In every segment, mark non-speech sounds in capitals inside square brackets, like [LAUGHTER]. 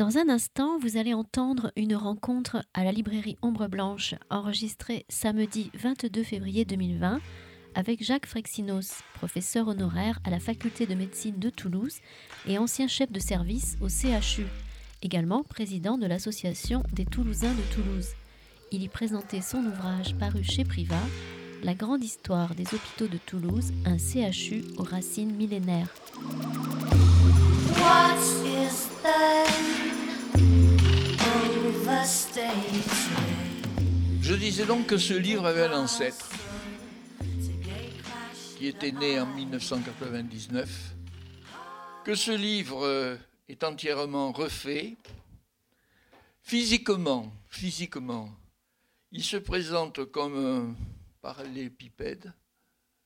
Dans un instant, vous allez entendre une rencontre à la librairie Ombre Blanche enregistrée samedi 22 février 2020 avec Jacques Frexinos, professeur honoraire à la faculté de médecine de Toulouse et ancien chef de service au CHU, également président de l'association des Toulousains de Toulouse. Il y présentait son ouvrage paru chez Privat, La grande histoire des hôpitaux de Toulouse, un CHU aux racines millénaires. Je disais donc que ce livre avait un ancêtre qui était né en 1999, que ce livre est entièrement refait. Physiquement, physiquement, il se présente comme un parallélépipède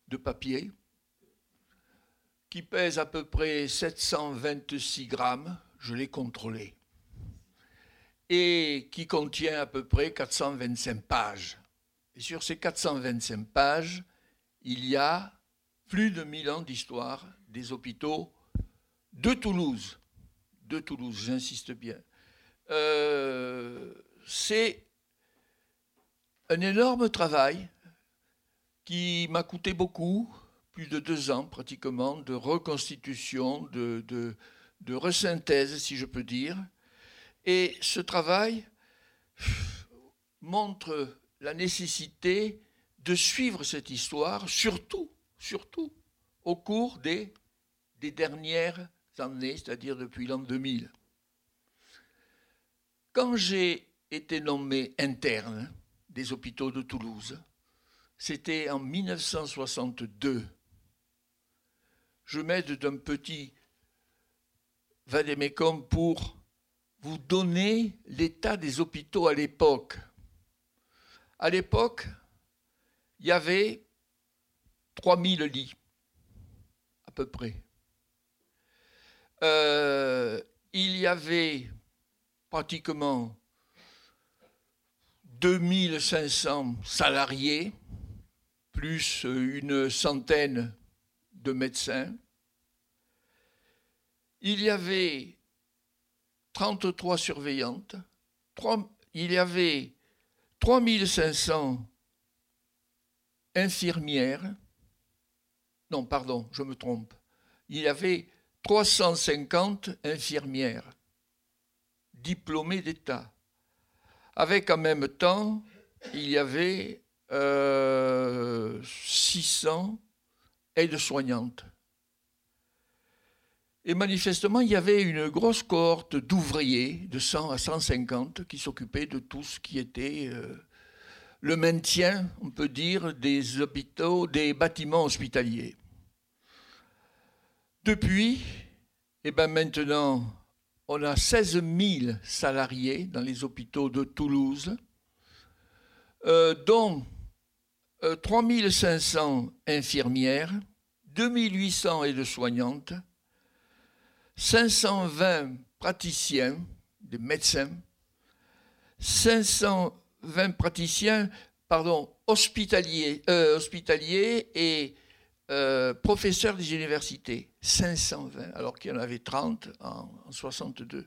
de papier qui pèse à peu près 726 grammes, je l'ai contrôlé, et qui contient à peu près 425 pages. Et sur ces 425 pages, il y a plus de 1000 ans d'histoire des hôpitaux de Toulouse. De Toulouse, j'insiste bien. Euh, c'est un énorme travail qui m'a coûté beaucoup, plus de deux ans pratiquement, de reconstitution, de, de, de resynthèse, si je peux dire. Et ce travail montre la nécessité de suivre cette histoire, surtout surtout au cours des, des dernières années, c'est-à-dire depuis l'an 2000. Quand j'ai été nommé interne des hôpitaux de Toulouse, c'était en 1962. Je m'aide d'un petit vadémécum pour vous donner l'état des hôpitaux à l'époque. À l'époque, il y avait 3000 lits, à peu près. Euh, il y avait pratiquement 2500 salariés, plus une centaine de médecins. Il y avait 33 surveillantes, il y avait 3500 infirmières, non, pardon, je me trompe. Il y avait 350 infirmières diplômées d'État, avec en même temps, il y avait 600 euh, aides-soignantes. Et manifestement, il y avait une grosse cohorte d'ouvriers, de 100 à 150, qui s'occupaient de tout ce qui était euh, le maintien, on peut dire, des hôpitaux, des bâtiments hospitaliers. Depuis, eh ben maintenant, on a 16 000 salariés dans les hôpitaux de Toulouse, euh, dont 3 euh, 500 infirmières, 2800 aides-soignantes, 520 praticiens, des médecins, 520 praticiens, pardon, hospitaliers, euh, hospitaliers et euh, professeurs des universités, 520, alors qu'il y en avait 30 en, 62.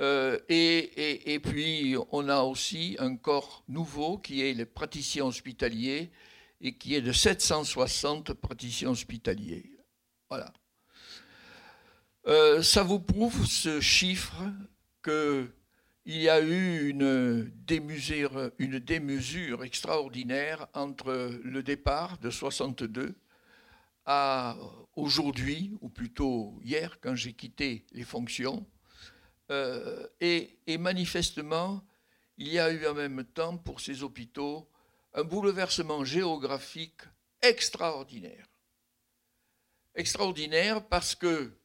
Euh, et, et, puis, on a aussi un corps nouveau qui est les praticiens hospitaliers et qui est de 760 praticiens hospitaliers. Voilà. Euh, ça vous prouve ce chiffre qu'il y a eu une démesure, extraordinaire entre le départ de 62 à aujourd'hui, ou plutôt hier, quand j'ai quitté les fonctions. Euh, et, manifestement, il y a eu en même temps pour ces hôpitaux un bouleversement géographique extraordinaire. Extraordinaire parce que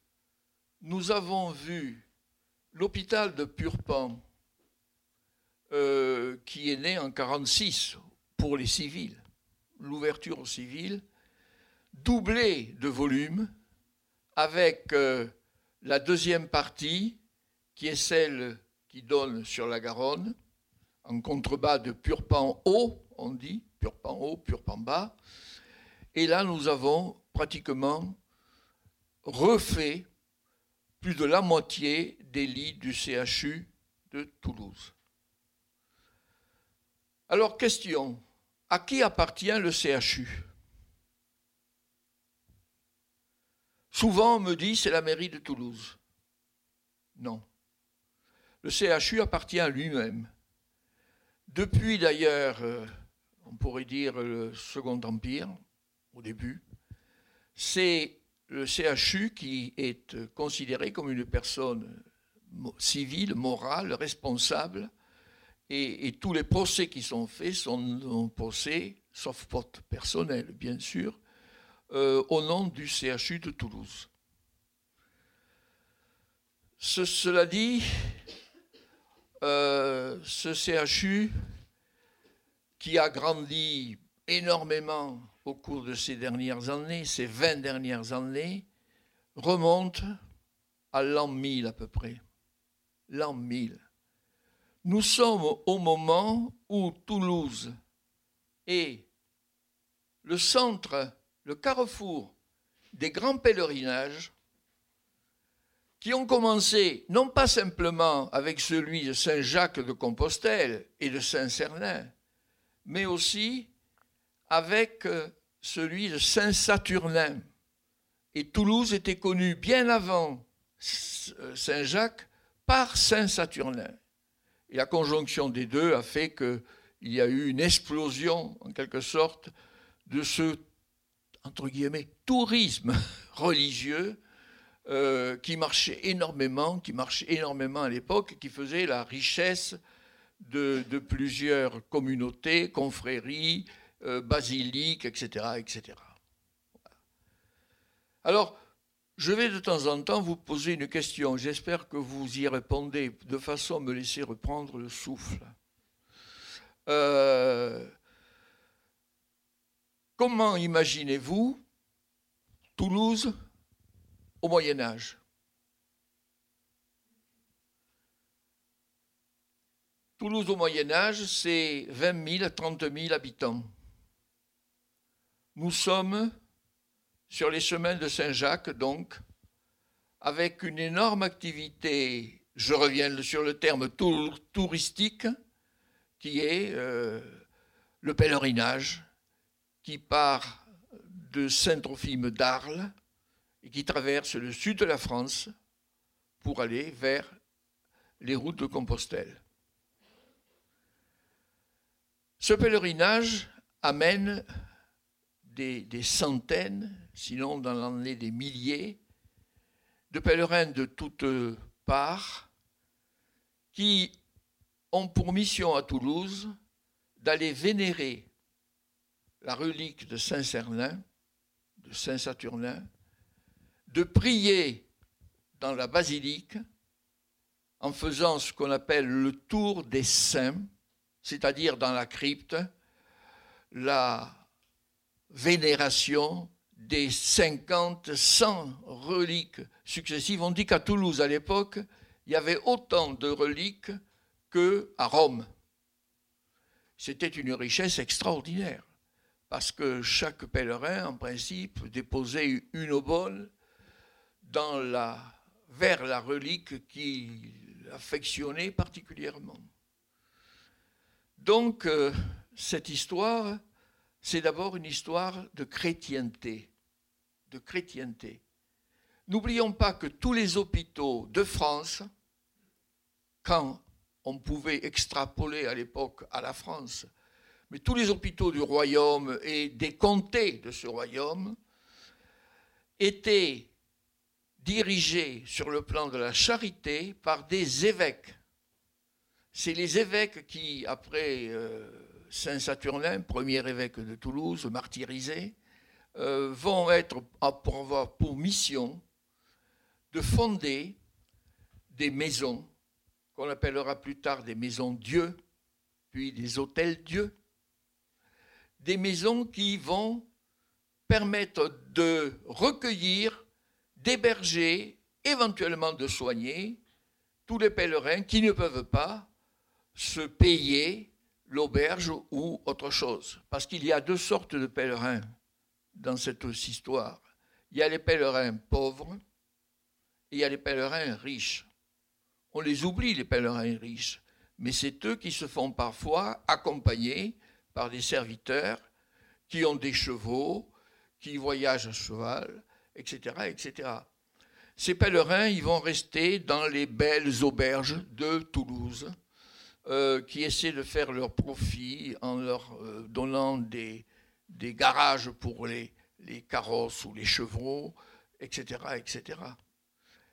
nous avons vu l'hôpital de Purpan, euh, qui est né en 1946 pour les civils, l'ouverture aux civils, doublé de volume avec euh, la deuxième partie qui est celle qui donne sur la Garonne, en contrebas de Purpan haut, on dit, Purpan haut, Purpan bas. Et là, nous avons pratiquement refait plus de la moitié des lits du CHU de Toulouse. Alors, question, à qui appartient le CHU Souvent, on me dit c'est la mairie de Toulouse. Non. Le CHU appartient à lui-même. Depuis d'ailleurs, euh, on pourrait dire le Second Empire, au début, c'est le CHU qui est considéré comme une personne civile, morale, responsable, et, tous les procès qui sont faits sont procès, sauf porte personnel bien sûr, euh, au nom du CHU de Toulouse. cela dit, euh, ce CHU qui a grandi énormément au cours de ces dernières années, ces 20 dernières années, remonte à l'an 1000 à peu près. L'an 1000. Nous sommes au moment où Toulouse est le centre, le carrefour des grands pèlerinages qui ont commencé non pas simplement avec celui de Saint-Jacques de Compostelle et de Saint-Cernin, mais aussi avec euh, celui de Saint-Saturnin. Et Toulouse était connue bien avant Saint-Jacques par Saint-Saturnin. Et la conjonction des deux a fait qu'il y a eu une explosion, en quelque sorte, de ce, tourisme [LAUGHS] religieux euh, qui marchait énormément, qui marchait énormément à l'époque, qui faisait la richesse de, plusieurs communautés, confréries, euh, basiliques, etc., etc. Alors, je vais de temps en temps vous poser une question. J'espère que vous y répondez de façon à me laisser reprendre le souffle. Euh, comment imaginez-vous Toulouse au Moyen Âge? Toulouse au Moyen Âge, c'est 20 000 à 30 000 habitants. Nous sommes sur les chemins de Saint-Jacques, donc, avec une énorme activité, je reviens sur le terme touristique, qui est euh, le pèlerinage, qui part de Saint-Trophime d'Arles et qui traverse le sud de la France pour aller vers les routes de Compostelle. Ce pèlerinage amène des, centaines, sinon dans l'année des milliers, de pèlerins de toutes parts qui ont pour mission à Toulouse d'aller vénérer la relique de Saint-Cernin, de Saint-Saturnin, de prier dans la basilique en faisant ce qu'on appelle le tour des saints, c'est-à-dire dans la crypte, la vénération des 50, 100 reliques successives. On dit qu'à Toulouse, à l'époque, il y avait autant de reliques qu'à Rome. C'était une richesse extraordinaire, parce que chaque pèlerin, en principe, déposait une obole dans vers la relique qu'il affectionnait particulièrement. Donc, euh, cette histoire, c'est d'abord une histoire de chrétienté. N'oublions pas que tous les hôpitaux de France, quand on pouvait extrapoler à l'époque à la France, mais tous les hôpitaux du royaume et des comtés de ce royaume étaient dirigés sur le plan de la charité par des évêques c'est les évêques qui, après euh, Saint Saturnin, premier évêque de Toulouse, martyrisé, euh, vont être avoir pour mission de fonder des maisons qu'on appellera plus tard des maisons Dieu, puis des hôtels Dieu, des maisons qui vont permettre de recueillir, d'héberger, éventuellement de soigner tous les pèlerins qui ne peuvent pas se payer l'auberge ou autre chose. Parce qu'il y a deux sortes de pèlerins dans cette histoire. Il y a les pèlerins pauvres et il y a les pèlerins riches. On les oublie, les pèlerins riches, mais c'est eux qui se font parfois accompagner par des serviteurs qui ont des chevaux, qui voyagent à cheval, etc., etc. Ces pèlerins, ils vont rester dans les belles auberges de Toulouse, euh, qui essaient de faire leur profit en leur euh, donnant des, des, garages pour les, les, carrosses ou les chevaux, etc., etc.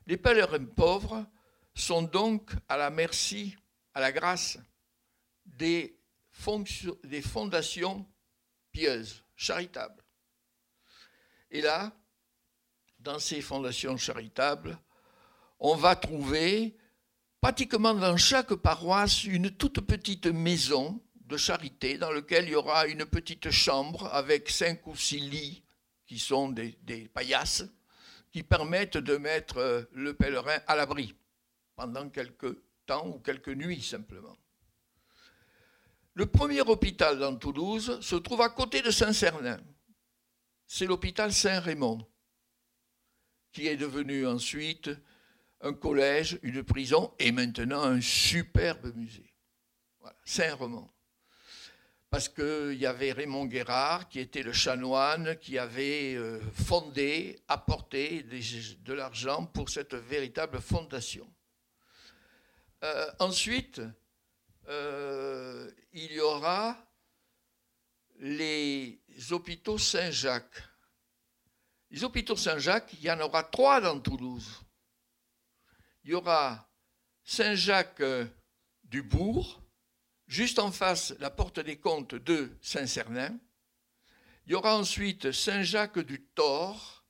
Les pèlerins pauvres sont donc à la merci, à la grâce des, des fondations pieuses, charitables. Et là, dans ces fondations charitables, on va trouver pratiquement dans chaque paroisse une toute petite maison de charité dans laquelle il y aura une petite chambre avec cinq ou six lits qui sont des, paillasses qui permettent de mettre euh, le pèlerin à l'abri pendant quelques temps ou quelques nuits simplement. Le premier hôpital dans Toulouse se trouve à côté de Saint-Cernin. C'est l'hôpital Saint-Raymond qui est devenu ensuite un collège, une prison et maintenant un superbe musée. Voilà, Saint-Roman. Parce qu'il y avait Raymond Guérard, qui était le chanoine, qui avait euh, fondé, apporté de l'argent pour cette véritable fondation. Euh, ensuite, euh, il y aura les hôpitaux Saint-Jacques les hôpitaux Saint-Jacques, il y en aura trois dans Toulouse. Il y aura Saint-Jacques euh, du Bourg, juste en face la porte des comptes de Saint-Cernin. Il y aura ensuite Saint-Jacques du Thor,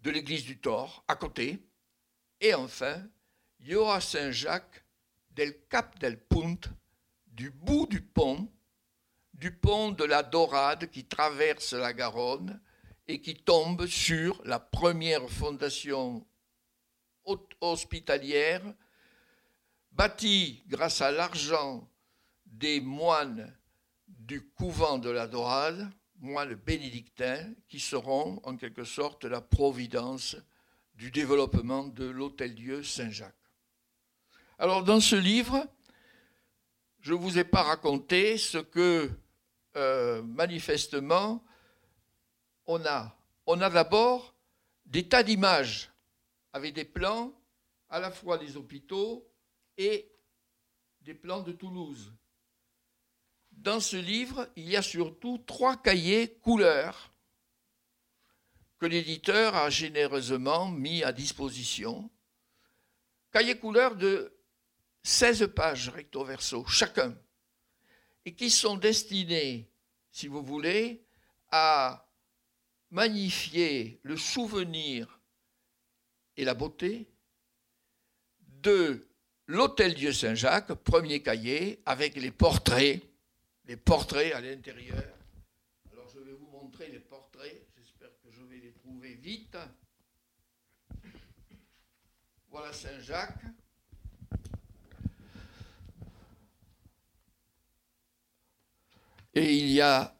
de l'église du Thor, à côté. Et enfin, il y aura Saint-Jacques del Cap del Punt, du bout du pont, du pont de la Dorade qui traverse la Garonne, et qui tombe sur la première fondation hospitalière bâtie grâce à l'argent des moines du couvent de la Dorade, moines bénédictins, qui seront en quelque sorte la providence du développement de l'Hôtel-Dieu Saint-Jacques. Alors dans ce livre, je ne vous ai pas raconté ce que euh, manifestement on a, on a d'abord des tas d'images avec des plans à la fois des hôpitaux et des plans de Toulouse. Dans ce livre, il y a surtout trois cahiers couleurs que l'éditeur a généreusement mis à disposition. Cahiers couleurs de 16 pages recto verso chacun, et qui sont destinés, si vous voulez, à magnifier le souvenir et la beauté de l'Hôtel Dieu Saint-Jacques, premier cahier, avec les portraits, les portraits à l'intérieur. Alors je vais vous montrer les portraits, j'espère que je vais les trouver vite. Voilà Saint-Jacques. Et il y a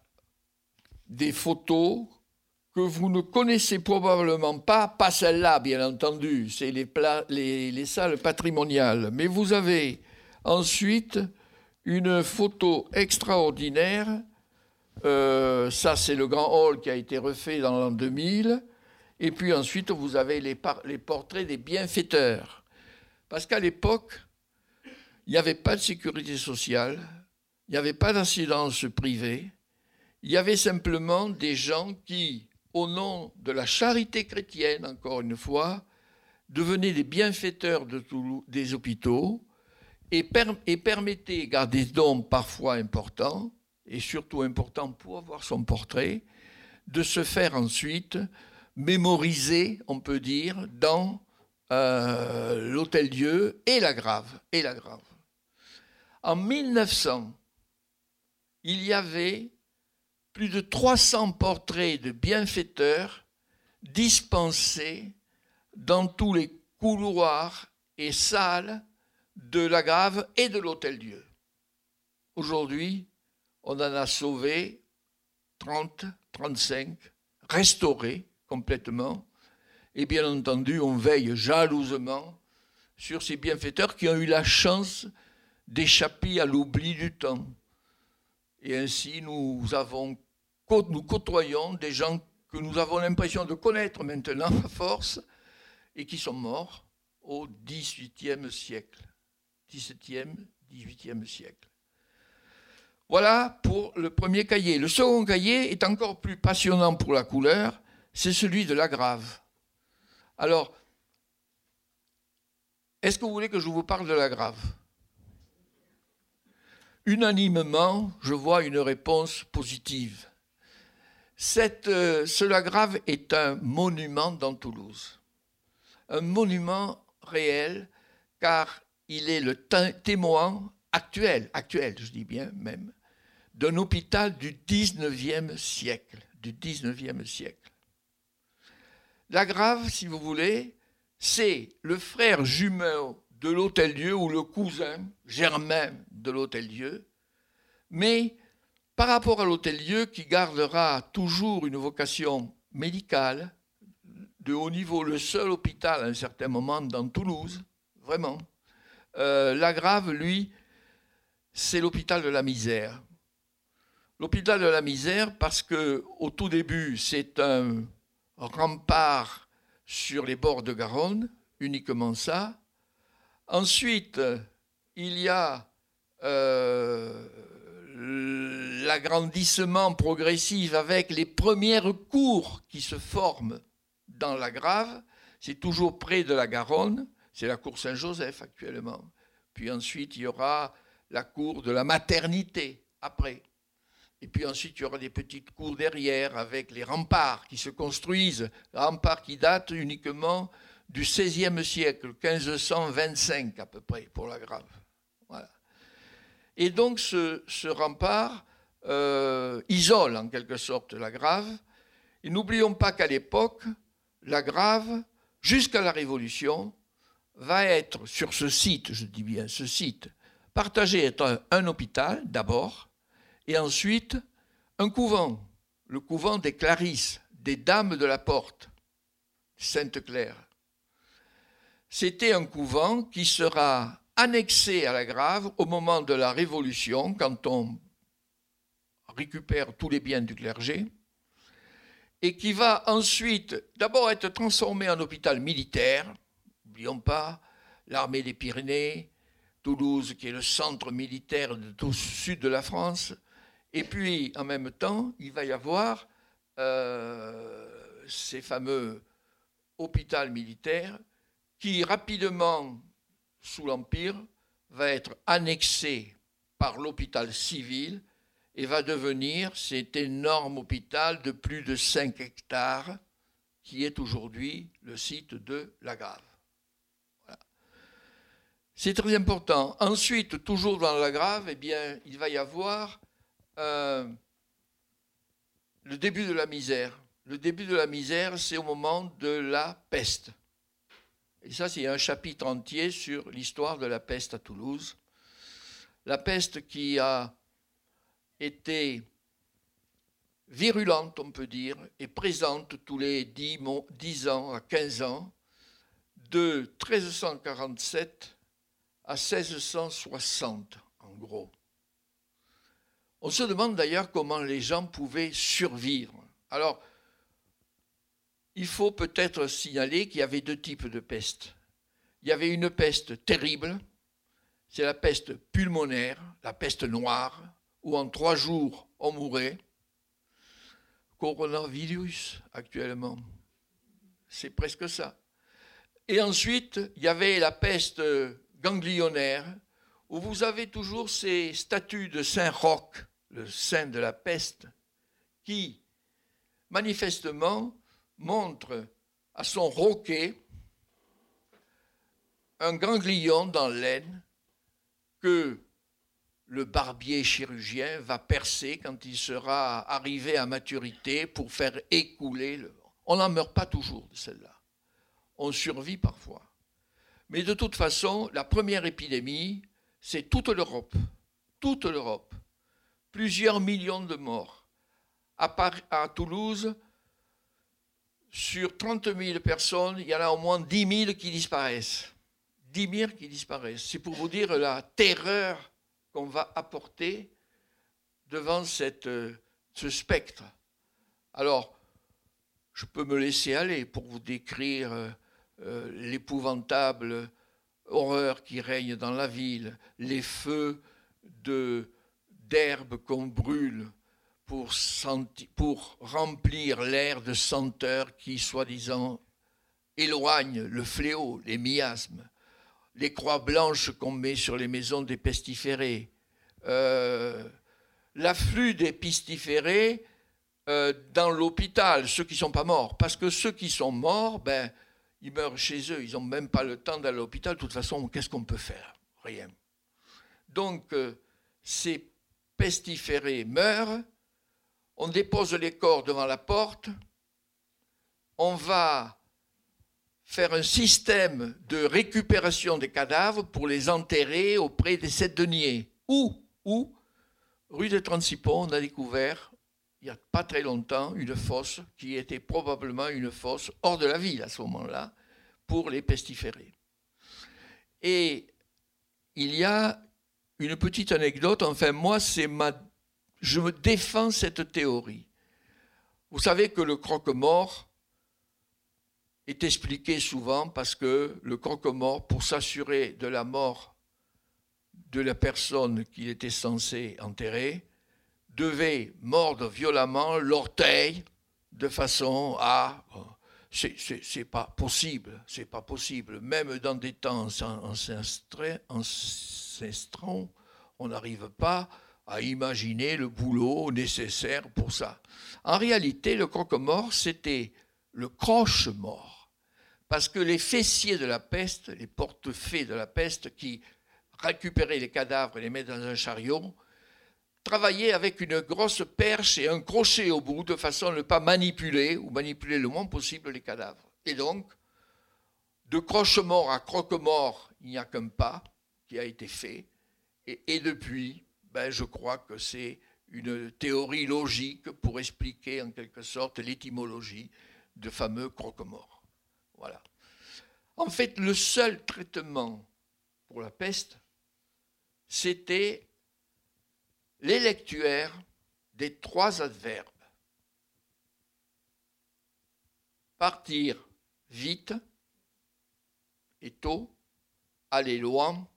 des photos que vous ne connaissez probablement pas, pas celle-là bien entendu, c'est les, les, salles patrimoniales, mais vous avez ensuite une photo extraordinaire, euh, ça c'est le grand hall qui a été refait dans l'an 2000, et puis ensuite vous avez les, les portraits des bienfaiteurs, parce qu'à l'époque, il n'y avait pas de sécurité sociale, il n'y avait pas d'assurance privée, il y avait simplement des gens qui au nom de la charité chrétienne, encore une fois, devenez des bienfaiteurs de des hôpitaux et, et permettez, gar des dons parfois importants, et surtout importants pour avoir son portrait, de se faire ensuite mémoriser, on peut dire, dans euh, l'Hôtel Dieu et la Grave. Et la Grave. En 1900, il y avait plus de 300 portraits de bienfaiteurs dispensés dans tous les couloirs et salles de la Grave et de l'Hôtel Dieu. Aujourd'hui, on en a sauvé 30, 35, restaurés complètement, Et bien entendu, on veille jalousement sur ces bienfaiteurs qui ont eu la chance d'échapper à l'oubli du temps. Et ainsi, nous, avons, nous côtoyons des gens que nous avons l'impression de connaître maintenant à force et qui sont morts au XVIIIe siècle. XVIIe, XVIIIe siècle. Voilà pour le premier cahier. Le second cahier est encore plus passionnant pour la couleur, c'est celui de la grave. Alors, est-ce que vous voulez que je vous parle de la grave? Unanimement, je vois une réponse positive. Cette, euh, ce Lagrave est un monument dans Toulouse. Un monument réel, car il est le témoin actuel, actuel, je dis bien même, d'un hôpital du 19e siècle. Du 19e siècle. La Grave, si vous voulez, c'est le frère jumeau de l'Hôtel-Dieu ou le cousin germain de l'Hôtel-Dieu, mais par rapport à l'Hôtel-Dieu qui gardera toujours une vocation médicale de haut niveau, le seul hôpital à un certain moment dans Toulouse, vraiment. Euh, lui, c'est l'hôpital de la misère. L'hôpital de la misère parce que au tout début, c'est un rempart sur les bords de Garonne, uniquement ça. Ensuite, il y a euh, l'agrandissement progressif avec les premières cours qui se forment dans la Grave. C'est toujours près de la Garonne, c'est la cour Saint-Joseph actuellement. Puis ensuite, il y aura la cour de la maternité après. Et puis ensuite, il y aura des petites cours derrière avec les remparts qui se construisent, remparts qui datent uniquement du XVIe siècle, 1525 à peu près, pour la Grave. Et donc ce, rempart euh, isole en quelque sorte la Grave. Et n'oublions pas qu'à l'époque, la Grave, jusqu'à la Révolution, va être sur ce site, je dis bien ce site, partagé entre un hôpital d'abord, et ensuite un couvent, le couvent des Clarisses, des Dames de la Porte, Sainte-Claire. C'était un couvent qui sera annexé à la Grave au moment de la Révolution, quand on récupère tous les biens du clergé, et qui va ensuite d'abord être transformé en hôpital militaire. N'oublions pas l'armée des Pyrénées, Toulouse, qui est le centre militaire de sud de la France, et puis, en même temps, il va y avoir euh, ces fameux hôpitaux militaires qui, rapidement, sous l'Empire, va être annexé par l'hôpital civil et va devenir cet énorme hôpital de plus de 5 hectares qui est aujourd'hui le site de la Grave. C'est très important. Ensuite, toujours dans la Grave, eh bien, il va y avoir euh, le début de la misère. Le début de la misère, c'est au moment de la peste. Et ça, c'est un chapitre entier sur l'histoire de la peste à Toulouse. La peste qui a été virulente, on peut dire, et présente tous les 10, 10 ans à 15 ans, de 1347 à 1660, en gros. On se demande d'ailleurs comment les gens pouvaient survivre. Alors, il faut peut-être signaler qu'il y avait deux types de peste. Il y avait une peste terrible, c'est la peste pulmonaire, la peste noire, où en trois jours on mourait. Coronavirus actuellement, c'est presque ça. Et ensuite, il y avait la peste ganglionnaire, où vous avez toujours ces statues de Saint-Roch le sein de la peste, qui manifestement montre à son roquet un ganglion dans l'aine que le barbier chirurgien va percer quand il sera arrivé à maturité pour faire écouler le... On n'en meurt pas toujours de celle-là. On survit parfois. Mais de toute façon, la première épidémie, c'est toute l'Europe. Toute l'Europe plusieurs millions de morts. À, Toulouse, sur 30 000 personnes, il y en a au moins 10 000 qui disparaissent. 10 000 qui disparaissent. C'est pour vous dire la terreur qu'on va apporter devant cette, euh, ce spectre. Alors, je peux me laisser aller pour vous décrire euh, euh, l'épouvantable horreur qui règne dans la ville, les feux d'herbe qu'on brûle pour, remplir l'air de senteurs qui, soi-disant, éloignent le fléau, les miasmes, les croix blanches qu'on met sur les maisons des pestiférés, euh, l'afflux des pestiférés euh, dans l'hôpital, ceux qui ne sont pas morts. Parce que ceux qui sont morts, ben, ils meurent chez eux, ils n'ont même pas le temps d'aller à l'hôpital. De toute façon, qu'est-ce qu'on peut faire? Rien. Donc, euh, ces pestiférés meurent, on dépose les corps devant la porte, on va faire un système de récupération des cadavres pour les enterrer auprès des sept deniers. Où Où Rue des 36 Ponts, on a découvert, il n'y a pas très longtemps, une fosse qui était probablement une fosse hors de la ville à ce moment-là, pour les pestiférés. Et il y a une petite anecdote, enfin moi, c'est ma... je me défends cette théorie. Vous savez que le croque-mort est expliqué souvent parce que le croque-mort, pour s'assurer de la mort de la personne qu'il était censé enterrer devait mordre violemment l'orteil de façon à c'est pas possible, c'est pas possible. Même dans des temps ancestraux, on n'arrive pas à imaginer le boulot nécessaire pour ça. En réalité, le croque-mort, c'était le croche-mort. Parce que les fessiers de la peste, les porte-fées de la peste qui récupérer les cadavres et les mettre dans un chariot, travailler avec une grosse perche et un crochet au bout de façon à ne pas manipuler ou manipuler le moins possible les cadavres. Et donc, de croche-mort à croque-mort, il n'y a qu'un pas qui a été fait. Et, depuis, ben, je crois que c'est une théorie logique pour expliquer en quelque sorte l'étymologie de fameux croque-mort. Voilà. En fait, le seul traitement pour la peste, c'était l'électuaire des trois adverbes. Partir vite et tôt, aller loin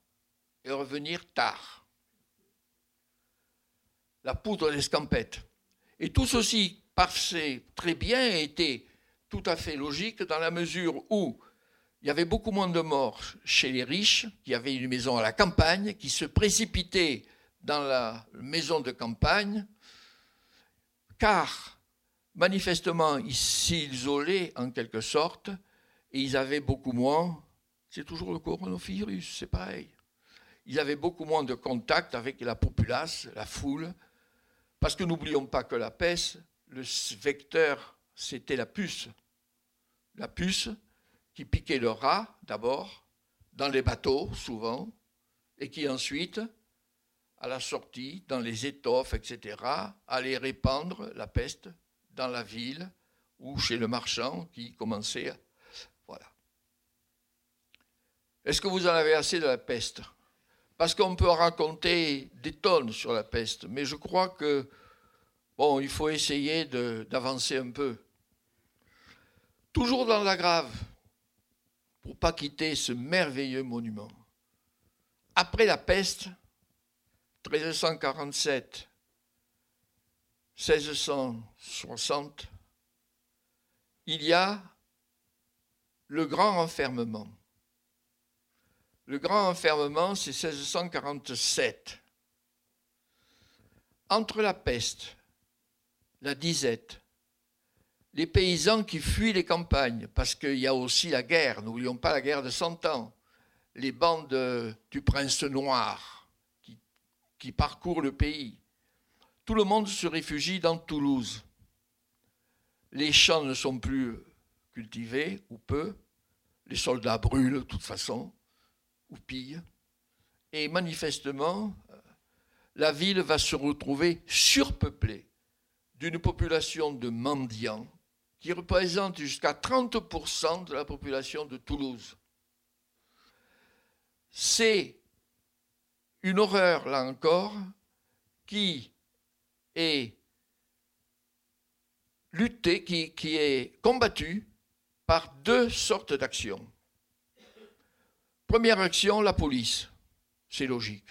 et revenir tard. La poudre d'escampette. Et tout ceci passait très bien et était tout à fait logique dans la mesure où il y avait beaucoup moins de morts chez les riches, qui avaient une maison à la campagne, qui se précipitaient dans la maison de campagne, car manifestement ils s'isolaient en quelque sorte, et ils avaient beaucoup moins, c'est toujours le coronavirus, c'est pareil, ils avaient beaucoup moins de contact avec la populace, la foule, parce que n'oublions pas que la peste, le vecteur, c'était la puce. La puce, qui piquaient le rat d'abord, dans les bateaux souvent, et qui ensuite, à la sortie, dans les étoffes, etc., allaient répandre la peste dans la ville ou chez le marchand qui commençait. Voilà. Est-ce que vous en avez assez de la peste? Parce qu'on peut raconter des tonnes sur la peste, mais je crois que, bon, il faut essayer d'avancer un peu. Toujours dans la grave, pour pas quitter ce merveilleux monument. Après la peste, 1347, 1660, il y a le grand enfermement. Le grand enfermement, c'est 1647. Entre la peste, la disette, les paysans qui fuient les campagnes, parce qu'il y a aussi la guerre, n'oublions pas la guerre de Cent Ans, les bandes du prince noir qui, qui parcourent le pays. Tout le monde se réfugie dans Toulouse. Les champs ne sont plus cultivés, ou peu. Les soldats brûlent de toute façon, Et manifestement, la ville va se retrouver surpeuplée d'une population de mendiants qui représente jusqu'à 30% de la population de Toulouse. C'est une horreur, là encore, qui est luttée, qui est combattue par deux sortes d'actions. Première action, la police. C'est logique.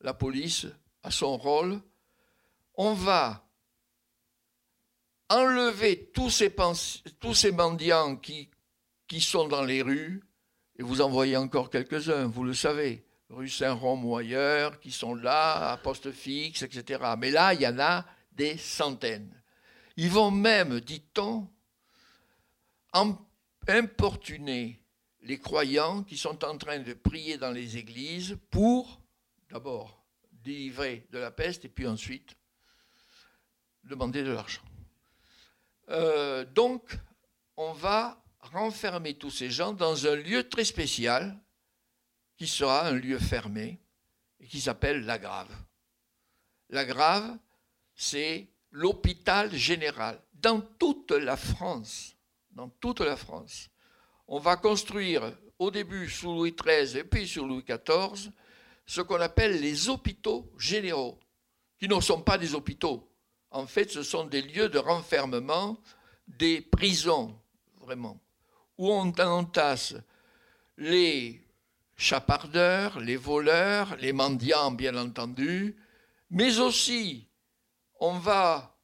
La police a son rôle. On va enlever tous ces, mendiants qui, qui sont dans les rues, et vous en voyez encore quelques-uns, vous le savez, rue Saint-Rome ou ailleurs, qui sont là, à poste fixe, etc. Mais là, il y en a des centaines. Ils vont même, dit-on, importuner les croyants qui sont en train de prier dans les églises pour, d'abord, délivrer de la peste et puis ensuite demander de l'argent. Euh, donc, on va renfermer tous ces gens dans un lieu très spécial qui sera un lieu fermé et qui s'appelle la Grave. La Grave, c'est l'hôpital général dans toute la France. Dans toute la France on va construire au début sous Louis XIII et puis sous Louis XIV ce qu'on appelle les hôpitaux généraux, qui ne sont pas des hôpitaux. En fait, ce sont des lieux de renfermement, des prisons, vraiment, où on entasse les chapardeurs, les voleurs, les mendiants, bien entendu, mais aussi on va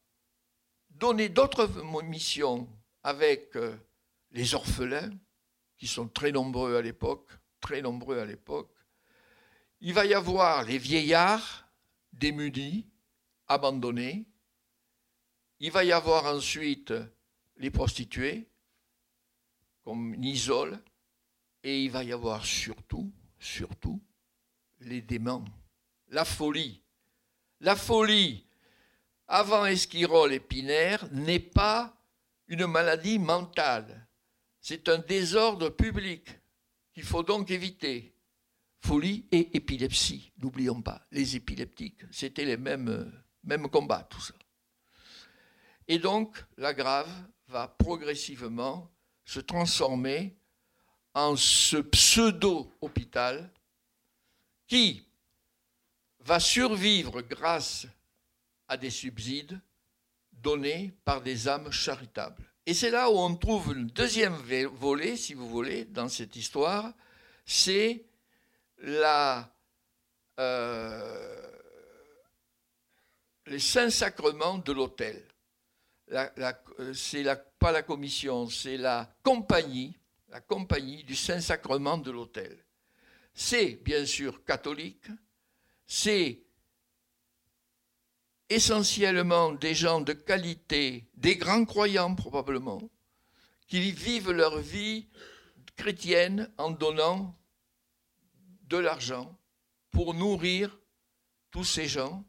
donner d'autres missions avec euh, les orphelins, qui sont très nombreux à l'époque, très nombreux à l'époque. Il va y avoir les vieillards démunis, abandonnés. Il va y avoir ensuite les prostituées, comme Nisole. Et il va y avoir surtout, surtout, les démons, la folie. La folie, avant Esquirol et Pinaire, n'est pas une maladie mentale c'est un désordre public qu'il faut donc éviter. Folie et épilepsie, n'oublions pas. Les épileptiques, c'était les mêmes, combats, tout ça. Et donc, la grave va progressivement se transformer en ce pseudo-hôpital qui va survivre grâce à des subsides donnés par des âmes charitables. Et c'est là où on trouve le deuxième volet, si vous voulez, dans cette histoire, c'est la, euh, les saints sacrements de l'autel. c'est pas la commission, c'est la compagnie, la compagnie du Saint-Sacrement de l'autel. C'est bien sûr catholique, c'est essentiellement des gens de qualité, des grands croyants probablement, qui vivent leur vie chrétienne en donnant de l'argent pour nourrir tous ces gens.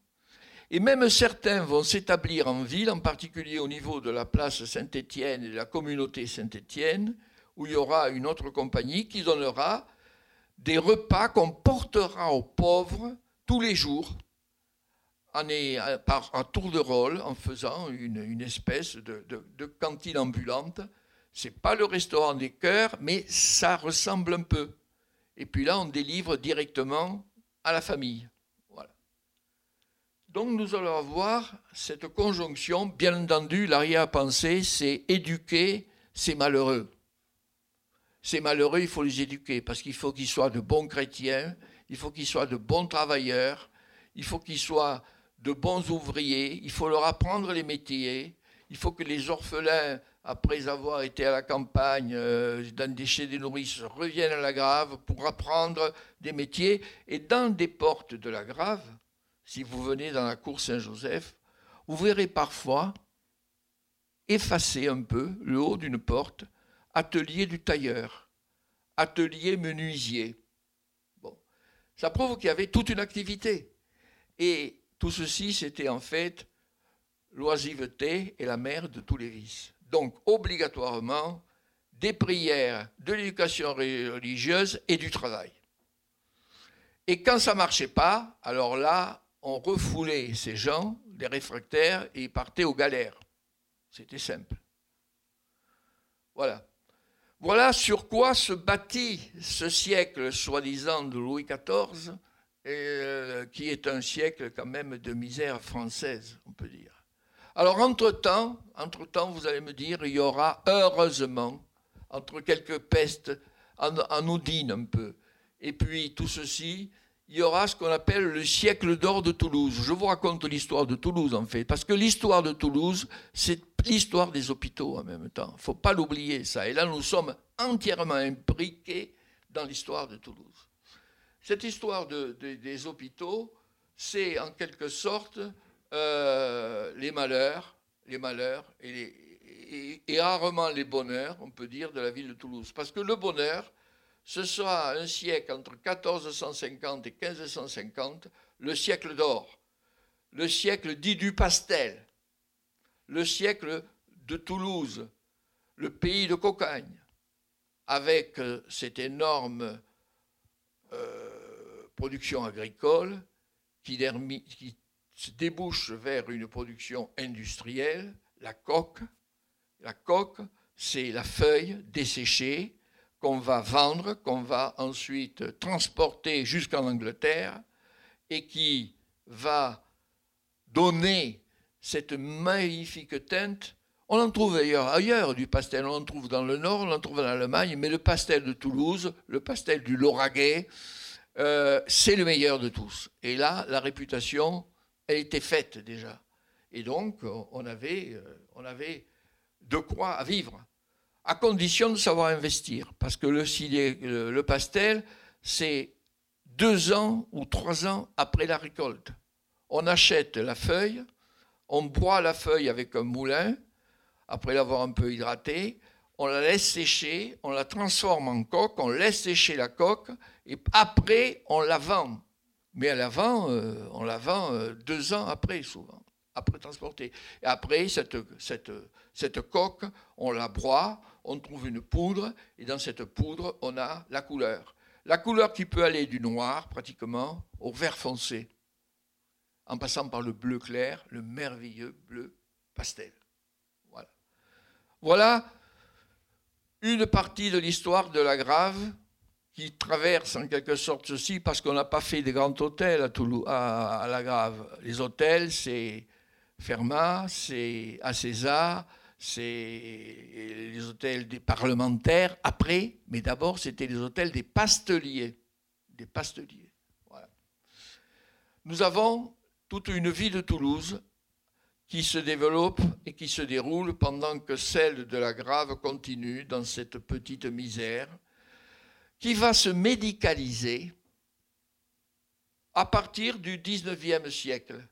Et même certains vont s'établir en ville, en particulier au niveau de la place Saint-Étienne et de la communauté Saint-Étienne, où il y aura une autre compagnie qui donnera des repas qu'on portera aux pauvres tous les jours euh, par un tour de rôle en faisant une, espèce de, cantine ambulante. C'est pas le restaurant des cœurs, mais ça ressemble un peu. Et puis là, on délivre directement à la famille. Voilà. Donc nous allons avoir cette conjonction. Bien entendu, l'arrière-pensée, c'est éduquer ces malheureux. Ces malheureux, il faut les éduquer parce qu'il faut qu'ils soient de bons chrétiens, il faut qu'ils soient de bons travailleurs, il faut qu'ils soient de bons ouvriers, il faut leur apprendre les métiers, il faut que les orphelins, après avoir été à la campagne, euh, dans des chez des nourrices, reviennent à la grave pour apprendre des métiers. Et dans des portes de la grave, si vous venez dans la cour Saint-Joseph, vous verrez parfois effacer un peu le haut d'une porte, atelier du tailleur, atelier menuisier. Bon, ça prouve qu'il y avait toute une activité. Et tout ceci, c'était en fait l'oisiveté et la mère de tous les vices. Donc, obligatoirement, des prières, de l'éducation religieuse et du travail. Et quand ça ne marchait pas, alors là, on refoulait ces gens, les réfractaires, et ils partaient aux galères. C'était simple. Voilà. Voilà sur quoi se bâtit ce siècle soi-disant de Louis XIV, euh, qui est un siècle quand même de misère française, on peut dire. Alors entre-temps, entre-temps, vous allez me dire, il y aura heureusement, entre quelques pestes anodines un peu, et puis tout ceci, il y aura ce qu'on appelle le siècle d'or de Toulouse. Je vous raconte l'histoire de Toulouse en fait, parce que l'histoire de Toulouse, c'est l'histoire des hôpitaux en même temps. Il ne faut pas l'oublier ça. Et là, nous sommes entièrement imbriqués dans l'histoire de Toulouse. Cette histoire des hôpitaux, c'est en quelque sorte euh, les malheurs, les malheurs et, rarement les bonheurs, on peut dire, de la ville de Toulouse. Parce que le bonheur, ce sera un siècle entre 1450 et 1550, le siècle d'or, le siècle dit du pastel, le siècle de Toulouse, le pays de Cocagne, avec euh, cette énorme euh, production agricole qui, qui débouche vers une production industrielle, la coque. La coque, c'est la feuille desséchée qu'on va vendre, qu'on va ensuite transporter jusqu'en Angleterre et qui va donner cette magnifique teinte. On en trouve ailleurs, ailleurs du pastel, on en trouve dans le nord, on en trouve en Allemagne, mais le pastel de Toulouse, le pastel du Lauragais, euh, c'est le meilleur de tous. Et là, la réputation, elle était faite déjà. Et donc, on avait, euh, on avait de quoi vivre à condition de savoir investir. Parce que le, le pastel, c'est deux ans ou trois ans après la récolte. On achète la feuille, on broie la feuille avec un moulin, après l'avoir un peu hydratée, on la laisse sécher, on la transforme en coque, on laisse sécher la coque, et après on la vend. Mais elle la vend, euh, on la vend euh, deux ans après souvent, après transporter. Et après, cette, cette, cette coque, on la broie, on trouve une poudre, et dans cette poudre, on a la couleur. La couleur qui peut aller du noir, pratiquement, au vert foncé, en passant par le bleu clair, le merveilleux bleu pastel. Voilà. Voilà une partie de l'histoire de la Grave qui traverse en quelque sorte ceci parce qu'on n'a pas fait des grands hôtels à, Toulouse, à, la Grave. Les hôtels, c'est Fermat, c'est César c'est les hôtels des parlementaires après, mais d'abord c'était les hôtels des pasteliers. Des pasteliers. Nous avons toute une vie de Toulouse qui se développe et qui se déroule pendant que celle de la Grave continue dans cette petite misère, qui va se médicaliser à partir du 19e siècle.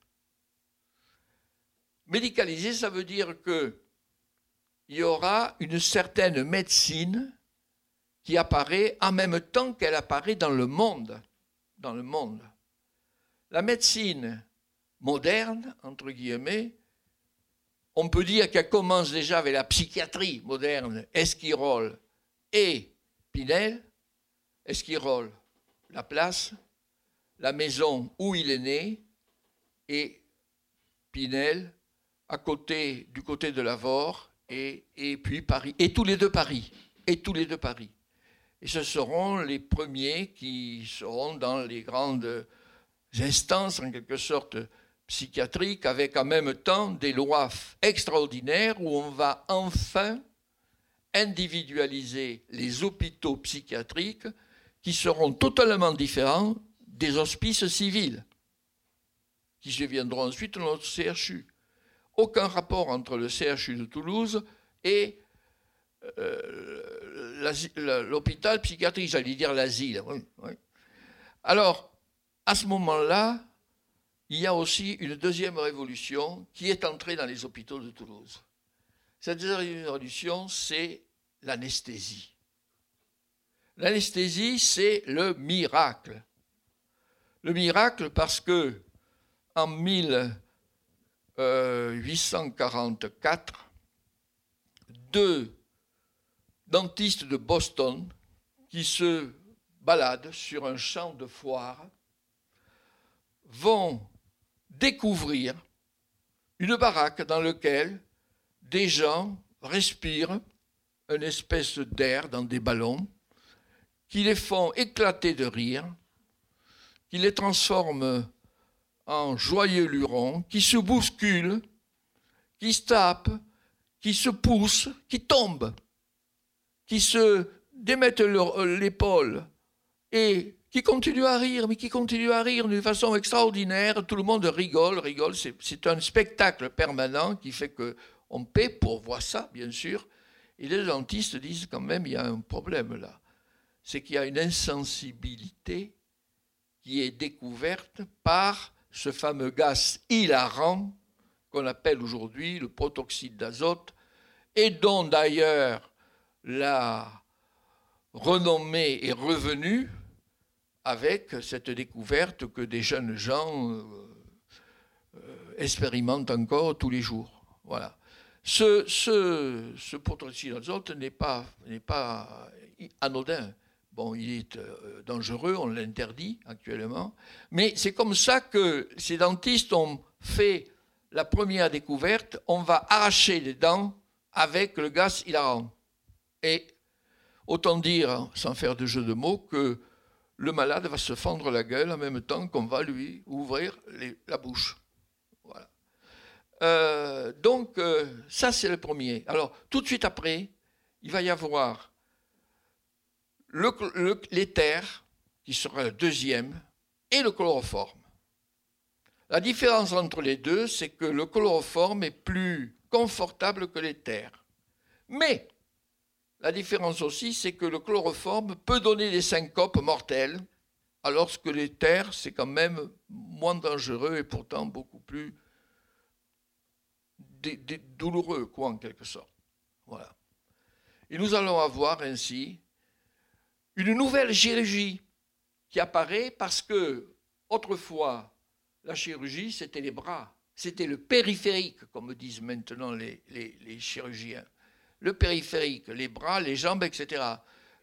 Médicaliser, ça veut dire que il y aura une certaine médecine qui apparaît en même temps qu'elle apparaît dans le monde. Dans le monde. La médecine moderne, entre guillemets, on peut dire qu'elle commence déjà avec la psychiatrie moderne, Esquirol et Pinel. Esquirol, la place, la maison où il est né, et Pinel, à côté, du côté de Lavore, et, puis Paris, et tous les deux Paris, et tous les deux Paris. Et ce seront les premiers qui seront dans les grandes instances, en quelque sorte, psychiatriques, avec en même temps des lois extraordinaires où on va enfin individualiser les hôpitaux psychiatriques qui seront totalement différents des hospices civils, qui deviendront ensuite notre CHU aucun rapport entre le CHU de Toulouse et euh, l'hôpital psychiatrique, j'allais dire l'asile. Alors, à ce moment-là, il y a aussi une deuxième révolution qui est entrée dans les hôpitaux de Toulouse. Cette deuxième révolution, c'est l'anesthésie. L'anesthésie, c'est le miracle. Le miracle parce que en 1000 844, euh, deux dentistes de Boston qui se baladent sur un champ de foire vont découvrir une baraque dans laquelle des gens respirent une espèce d'air dans des ballons qui les font éclater de rire, qui les transforment en joyeux lurons, qui se bousculent, qui se tapent, qui se poussent, qui tombent, qui se démettent l'épaule et qui continuent à rire, mais qui continuent à rire d'une façon extraordinaire. Tout le monde rigole, rigole. C'est un spectacle permanent qui fait qu'on paie pour voir ça, bien sûr. Et les dentistes disent quand même, il y a un problème là. C'est qu'il y a une insensibilité qui est découverte par ce fameux gaz hilarant qu'on appelle aujourd'hui le protoxyde d'azote, et dont d'ailleurs la renommée est revenue avec cette découverte que des jeunes gens euh, euh, expérimentent encore tous les jours. Voilà. Ce, ce, ce n'est pas anodin. Bon, il est euh, dangereux, on l'interdit actuellement. Mais c'est comme ça que ces dentistes ont fait la première découverte. On va arracher les dents avec le gaz hilarant. Et autant dire, sans faire de jeu de mots, que le malade va se fendre la gueule en même temps qu'on va lui ouvrir la bouche. Euh, donc, euh, ça, c'est le premier. Alors, tout de suite après, il va y avoir l'éther, qui sera le deuxième, et le chloroforme. La différence entre les deux, c'est que le chloroforme est plus confortable que l'éther. Mais la différence aussi, c'est que le chloroforme peut donner des syncopes mortelles, alors que l'éther, c'est quand même moins dangereux et pourtant beaucoup plus douloureux, quoi, en quelque sorte. Voilà. Et nous allons avoir ainsi une nouvelle chirurgie qui apparaît parce que autrefois, la chirurgie, c'était les bras, c'était le périphérique, comme disent maintenant les, les, chirurgiens. Le périphérique, les bras, les jambes, etc.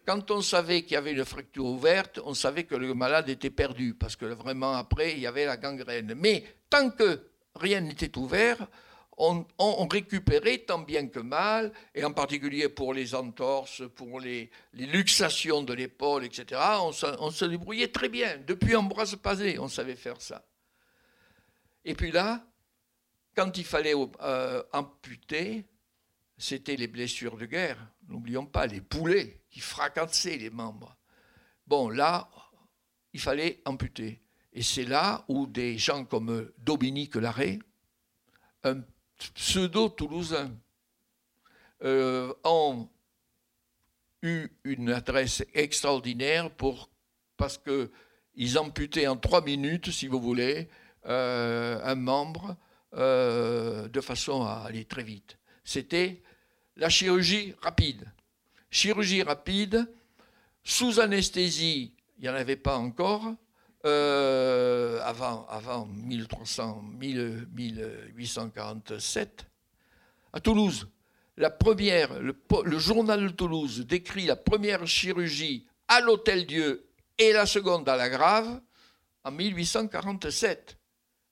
Quand on savait qu'il y avait une fracture ouverte, on savait que le malade était perdu, parce que vraiment après, il y avait la gangrène. Mais tant que rien n'était ouvert, on, récupérait tant bien que mal, et en particulier pour les entorses, pour les, luxations de l'épaule, etc., on se, débrouillait très bien. Depuis Ambroise Pazé, on savait faire ça. Et puis là, quand il fallait euh, amputer, c'était les blessures de guerre. N'oublions pas les poulets qui fracassaient les membres. Bon, là, il fallait amputer. Et c'est là où des gens comme Dominique Larrey, un pseudo-toulousains euh, ont eu une adresse extraordinaire parce qu'ils amputaient en trois minutes, si vous voulez, euh, un membre euh, de façon à aller très vite. C'était la chirurgie rapide. Chirurgie rapide, sous anesthésie, il n'y en avait pas encore, euh, avant, avant 1300, 1847, à Toulouse. Le, journal de Toulouse décrit la première chirurgie à l'Hôtel Dieu et la seconde à la Grave en 1847.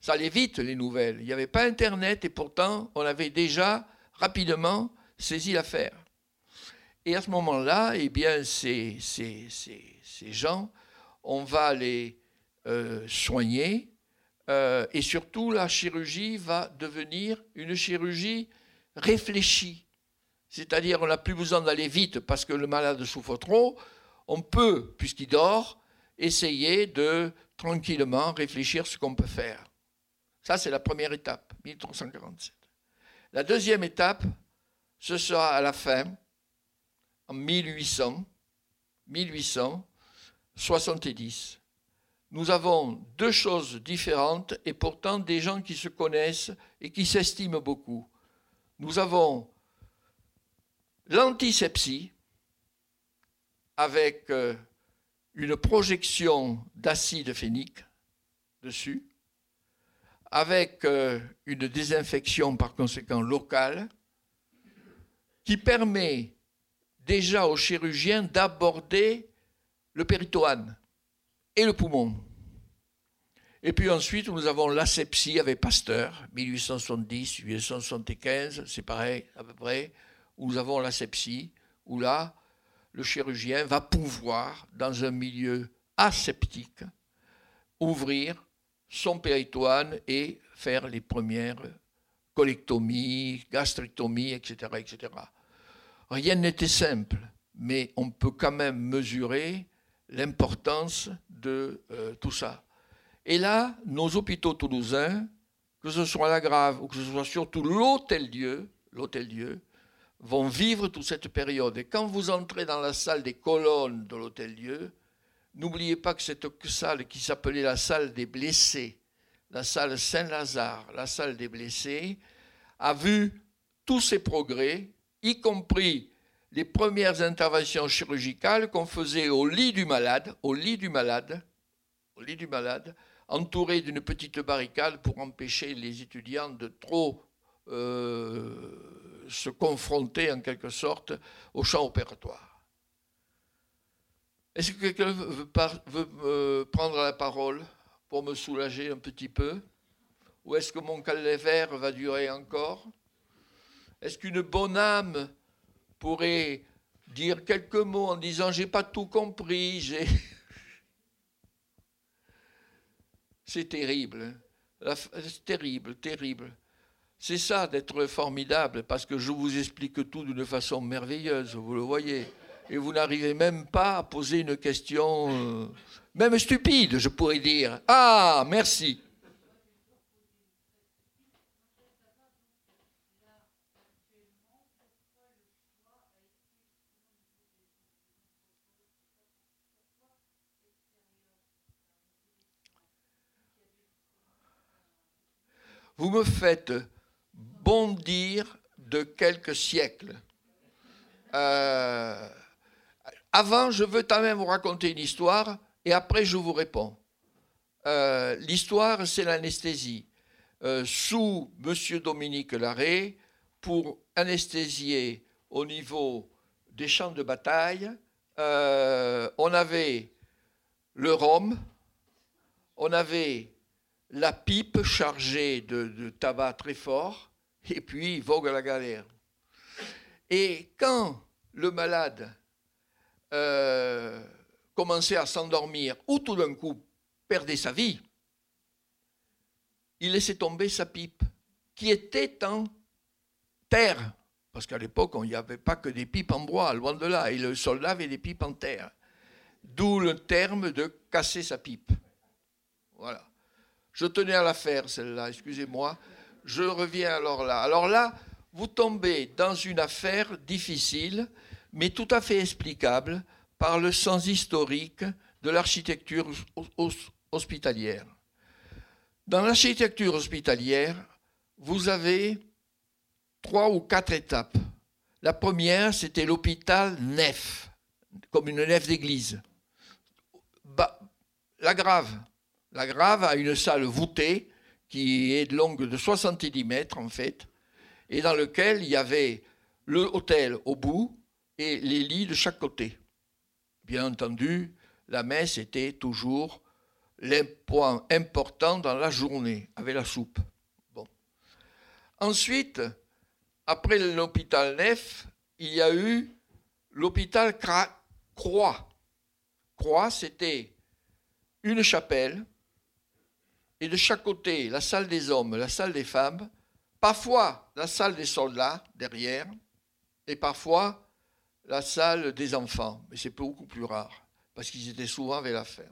Ça allait vite, les nouvelles. Il n'y avait pas Internet et pourtant, on avait déjà rapidement saisi l'affaire. Et à ce moment-là, eh bien, ces, ces, ces, ces gens, on va les, euh, soigner. Euh, et surtout, la chirurgie va devenir une chirurgie réfléchie. C'est-à-dire, on n'a plus besoin d'aller vite parce que le malade souffre trop. On peut, puisqu'il dort, essayer de tranquillement réfléchir ce qu'on peut faire. Ça, c'est la première étape, 1347. La deuxième étape, ce sera à la fin, en 1800, 1870 nous avons deux choses différentes et pourtant des gens qui se connaissent et qui s'estiment beaucoup. Nous avons l'antisepsie avec euh, une projection d'acide phénique dessus, avec euh, une désinfection par conséquent locale, qui permet déjà aux chirurgiens d'aborder le péritoine et le poumon. Et puis ensuite, nous avons l'asepsie avec Pasteur, 1870, 1875, c'est pareil à peu près, où nous avons l'asepsie, où là, le chirurgien va pouvoir, dans un milieu aseptique, ouvrir son péritoine et faire les premières colectomies, gastrectomies, etc. etc. Rien n'était simple, mais on peut quand même mesurer l'importance de euh, tout ça. Et là, nos hôpitaux toulousains, que ce soit la Grave ou que ce soit surtout l'Hôtel-Dieu, l'Hôtel-Dieu, vont vivre toute cette période. Et quand vous entrez dans la salle des colonnes de l'Hôtel-Dieu, n'oubliez pas que cette salle qui s'appelait la salle des blessés, la salle Saint-Lazare, la salle des blessés, a vu tous ces progrès, y compris les premières interventions chirurgicales qu'on faisait au lit du malade, au lit du malade, au lit du malade, entouré d'une petite barricade pour empêcher les étudiants de trop euh, se confronter en quelque sorte au champ opératoire. Est-ce que quelqu'un veut, veut prendre la parole pour me soulager un petit peu? Ou est-ce que mon calvaire va durer encore? Est-ce qu'une bonne âme pourrait dire quelques mots en disant j'ai pas tout compris, [LAUGHS] C'est terrible. Hein. C'est terrible, terrible. C'est ça d'être formidable, parce que je vous explique tout d'une façon merveilleuse, vous le voyez. Et vous n'arrivez même pas à poser une question, euh, même stupide, je pourrais dire. Ah, merci. vous me faites bondir de quelques siècles. Euh, avant, je veux quand même vous raconter une histoire et après, je vous réponds. Euh, l'histoire, c'est l'anesthésie. Euh, sous M. Dominique Larrey, pour anesthésier au niveau des champs de bataille, on avait le rhum, on avait la pipe chargée de, tabac très fort, et puis vogue la galère. Et quand le malade euh, commençait à s'endormir, ou tout d'un coup perdait sa vie, il laissait tomber sa pipe, qui était en terre. Parce qu'à l'époque, il n'y avait pas que des pipes en bois, loin de là, et le soldat avait des pipes en terre. D'où le terme de casser sa pipe. Voilà. Je tenais à la faire, celle-là, excusez-moi. Je reviens alors là. Alors là, vous tombez dans une affaire difficile, mais tout à fait explicable par le sens historique de l'architecture hospitalière. Dans l'architecture hospitalière, vous avez trois ou quatre étapes. La première, c'était l'hôpital nef, comme une nef d'église. La grave, la Grave a une salle voûtée qui est longue de 70 mètres en fait, et dans lequel il y avait le au bout et les lits de chaque côté. Bien entendu, la messe était toujours le point important dans la journée, avec la soupe. Bon. Ensuite, après l'hôpital Nef, il y a eu l'hôpital Croix. Croix, c'était une chapelle et de chaque côté la salle des hommes, la salle des femmes, parfois la salle des soldats derrière, et parfois la salle des enfants, mais c'est beaucoup plus rare, parce qu'ils étaient souvent avec l'affaire.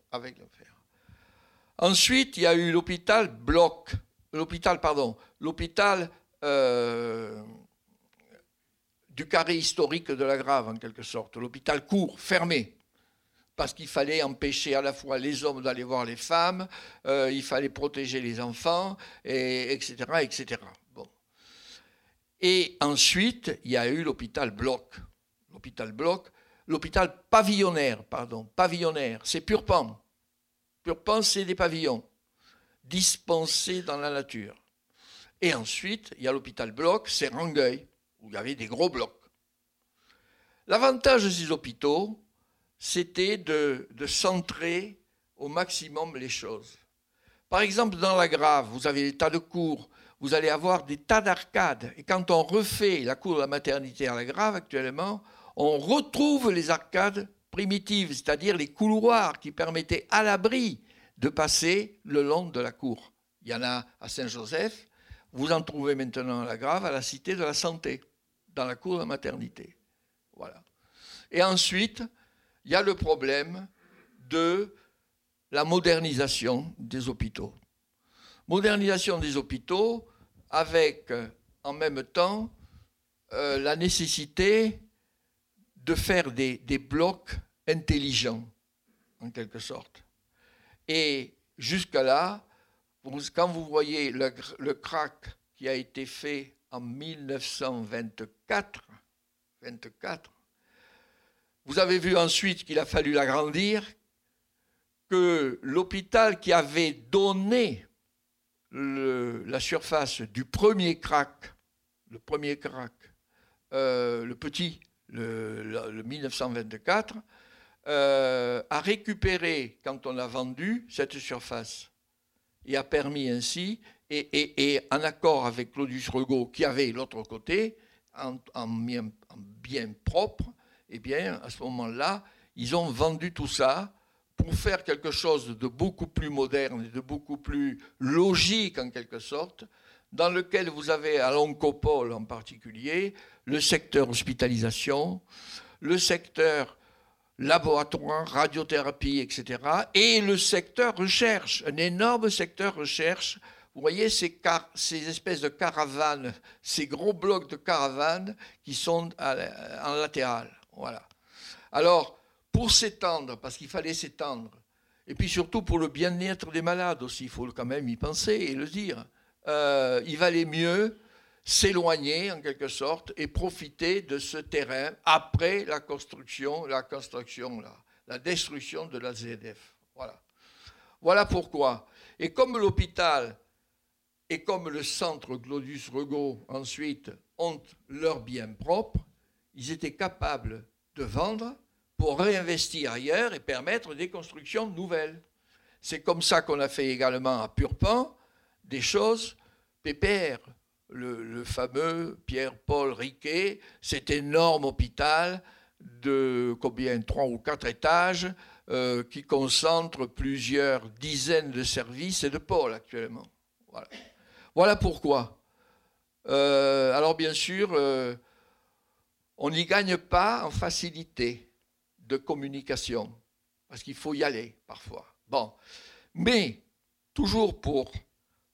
Ensuite, il y a eu l'hôpital bloc, l'hôpital, pardon, l'hôpital euh, du carré historique de la Grave, en quelque sorte, l'hôpital court, fermé parce qu'il fallait empêcher à la fois les hommes d'aller voir les femmes, euh, il fallait protéger les enfants, et, etc. etc. Et ensuite, il y a eu l'hôpital bloc. L'hôpital bloc, l'hôpital pavillonnaire, pardon, pavillonnaire, c'est Purpan. Purpan, c'est des pavillons dispensés dans la nature. Et ensuite, il y a l'hôpital bloc, c'est Rangueil, où il y avait des gros blocs. L'avantage de ces hôpitaux, c'était de, centrer au maximum les choses. Par exemple, dans la Grave, vous avez des tas de cours, vous allez avoir des tas d'arcades. Et quand on refait la cour de la maternité à la Grave actuellement, on retrouve les arcades primitives, c'est-à-dire les couloirs qui permettaient à l'abri de passer le long de la cour. Il y en a à Saint-Joseph, vous en trouvez maintenant à la Grave, à la Cité de la Santé, dans la cour de la maternité. Voilà. Et ensuite, il y a le problème de la modernisation des hôpitaux. Modernisation des hôpitaux avec en même temps euh, la nécessité de faire des, blocs intelligents, en quelque sorte. Et jusqu'à là, quand vous voyez le, crack qui a été fait en 1924, 24, vous avez vu ensuite qu'il a fallu l'agrandir, que l'hôpital qui avait donné la surface du premier crack, le premier crack, euh, le petit, le, 1924, euh, a récupéré, quand on a vendu, cette surface et a permis ainsi, et, en accord avec Claudius Regaud, qui avait l'autre côté, en, bien, en, bien, propre, eh bien, à ce moment-là, ils ont vendu tout ça pour faire quelque chose de beaucoup plus moderne de beaucoup plus logique en quelque sorte, dans lequel vous avez à l'oncopole en particulier le secteur hospitalisation, le secteur laboratoire, radiothérapie, etc., et le secteur recherche, un énorme secteur recherche. Vous voyez ces, ces espèces de caravanes, ces gros blocs de caravanes qui sont en latéral. Voilà. Alors, pour s'étendre, parce qu'il fallait s'étendre, et puis surtout pour le bien-être des malades aussi, il faut quand même y penser et le dire, euh, il valait mieux s'éloigner en quelque sorte et profiter de ce terrain après la construction, la construction, la, destruction de la ZDF. Voilà. Voilà pourquoi. Et comme l'hôpital et comme le centre Glodius Regaud ensuite ont leur bien propre, ils étaient capables de vendre pour réinvestir ailleurs et permettre des constructions nouvelles. C'est comme ça qu'on a fait également à Purpan des choses pépères. Le, fameux Pierre-Paul Riquet, cet énorme hôpital de combien trois ou quatre étages euh, qui concentre plusieurs dizaines de services et de pôles actuellement. Voilà, voilà pourquoi. Euh, alors bien sûr, euh, on n'y gagne pas en facilité de communication, parce qu'il faut y aller parfois. Bon, mais toujours pour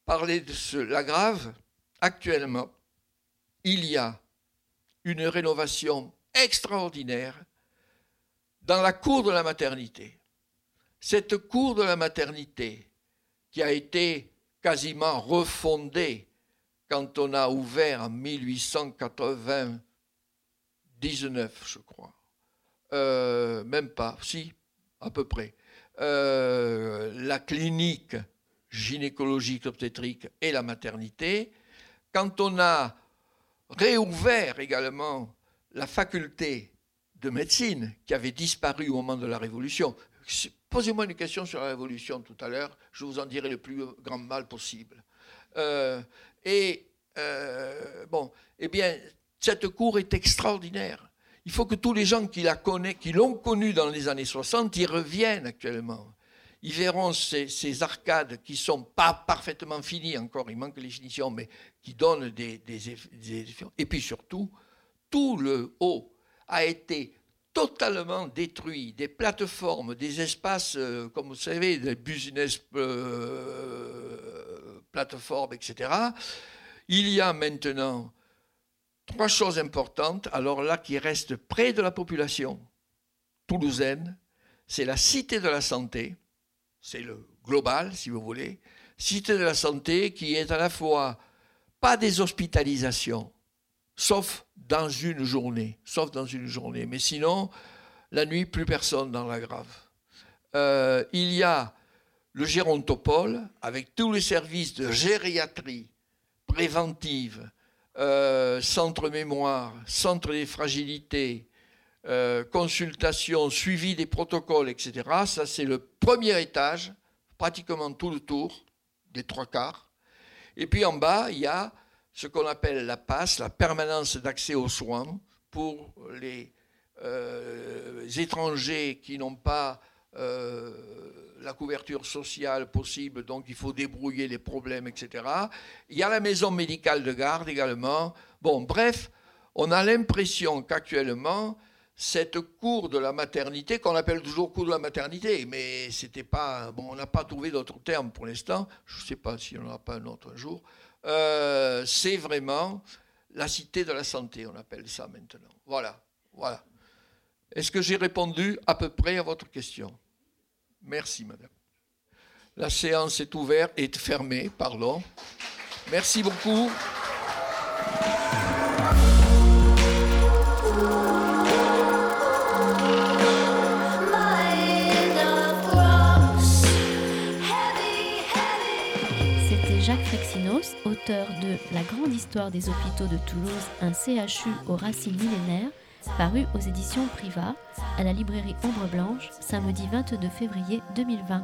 parler de ce, la grave, actuellement, il y a une rénovation extraordinaire dans la cour de la maternité. Cette cour de la maternité qui a été quasiment refondée quand on a ouvert en 1899, je crois, euh, même pas, si, à peu près, euh, la clinique gynécologique obstétrique et la maternité, quand on a réouvert également la faculté de médecine qui avait disparu au moment de la Révolution. Posez-moi une question sur la Révolution tout à l'heure, je vous en dirai le plus grand mal possible. Euh, et bon, eh bien, cette cour est extraordinaire il faut que tous les gens qui la qui l'ont connue dans les années 60, y reviennent actuellement. Ils verront ces, arcades qui sont pas parfaitement finies encore, il manque les finitions, mais qui donnent des, effets. Et puis surtout, tout le haut a été totalement détruit. Des plateformes, des espaces, euh, comme vous savez, des business euh, plateformes, etc. Il y a maintenant Trois choses importantes, alors là, qui restent près de la population toulousaine, c'est la cité de la santé, c'est le global, si vous voulez, cité de la santé qui est à la fois pas des hospitalisations, sauf dans une journée, sauf dans une journée, mais sinon, la nuit, plus personne dans la grave. Euh, il y a le gérontopole avec tous les services de gériatrie préventive, euh, centre mémoire, centre des fragilités, euh, consultation, suivi des protocoles, etc. Ça, c'est le premier étage, pratiquement tout le tour. des trois quarts. Et puis en bas, il y a ce qu'on appelle la PASS, la permanence d'accès aux soins, pour les euh, étrangers qui n'ont pas la couverture sociale possible, donc il faut débrouiller les problèmes, etc. Il y a la maison médicale de garde également. Bon, bref, on a l'impression qu'actuellement, cette cour de la maternité, qu'on appelle toujours cour de la maternité, mais c'était pas, bon, on n'a pas trouvé d'autre terme pour l'instant, je ne sais pas si on n'en aura pas un autre un jour, euh, c'est vraiment la cité de la santé, on appelle ça maintenant. Voilà, voilà. Est-ce que j'ai répondu à peu près à votre question? Merci, madame. La séance est ouverte et fermée, pardon. Merci beaucoup. C'était Jacques Frexinos, auteur de La grande histoire des hôpitaux de Toulouse, un CHU aux racines millénaires paru aux éditions Privat à la librairie Ombre Blanche samedi 22 février 2020.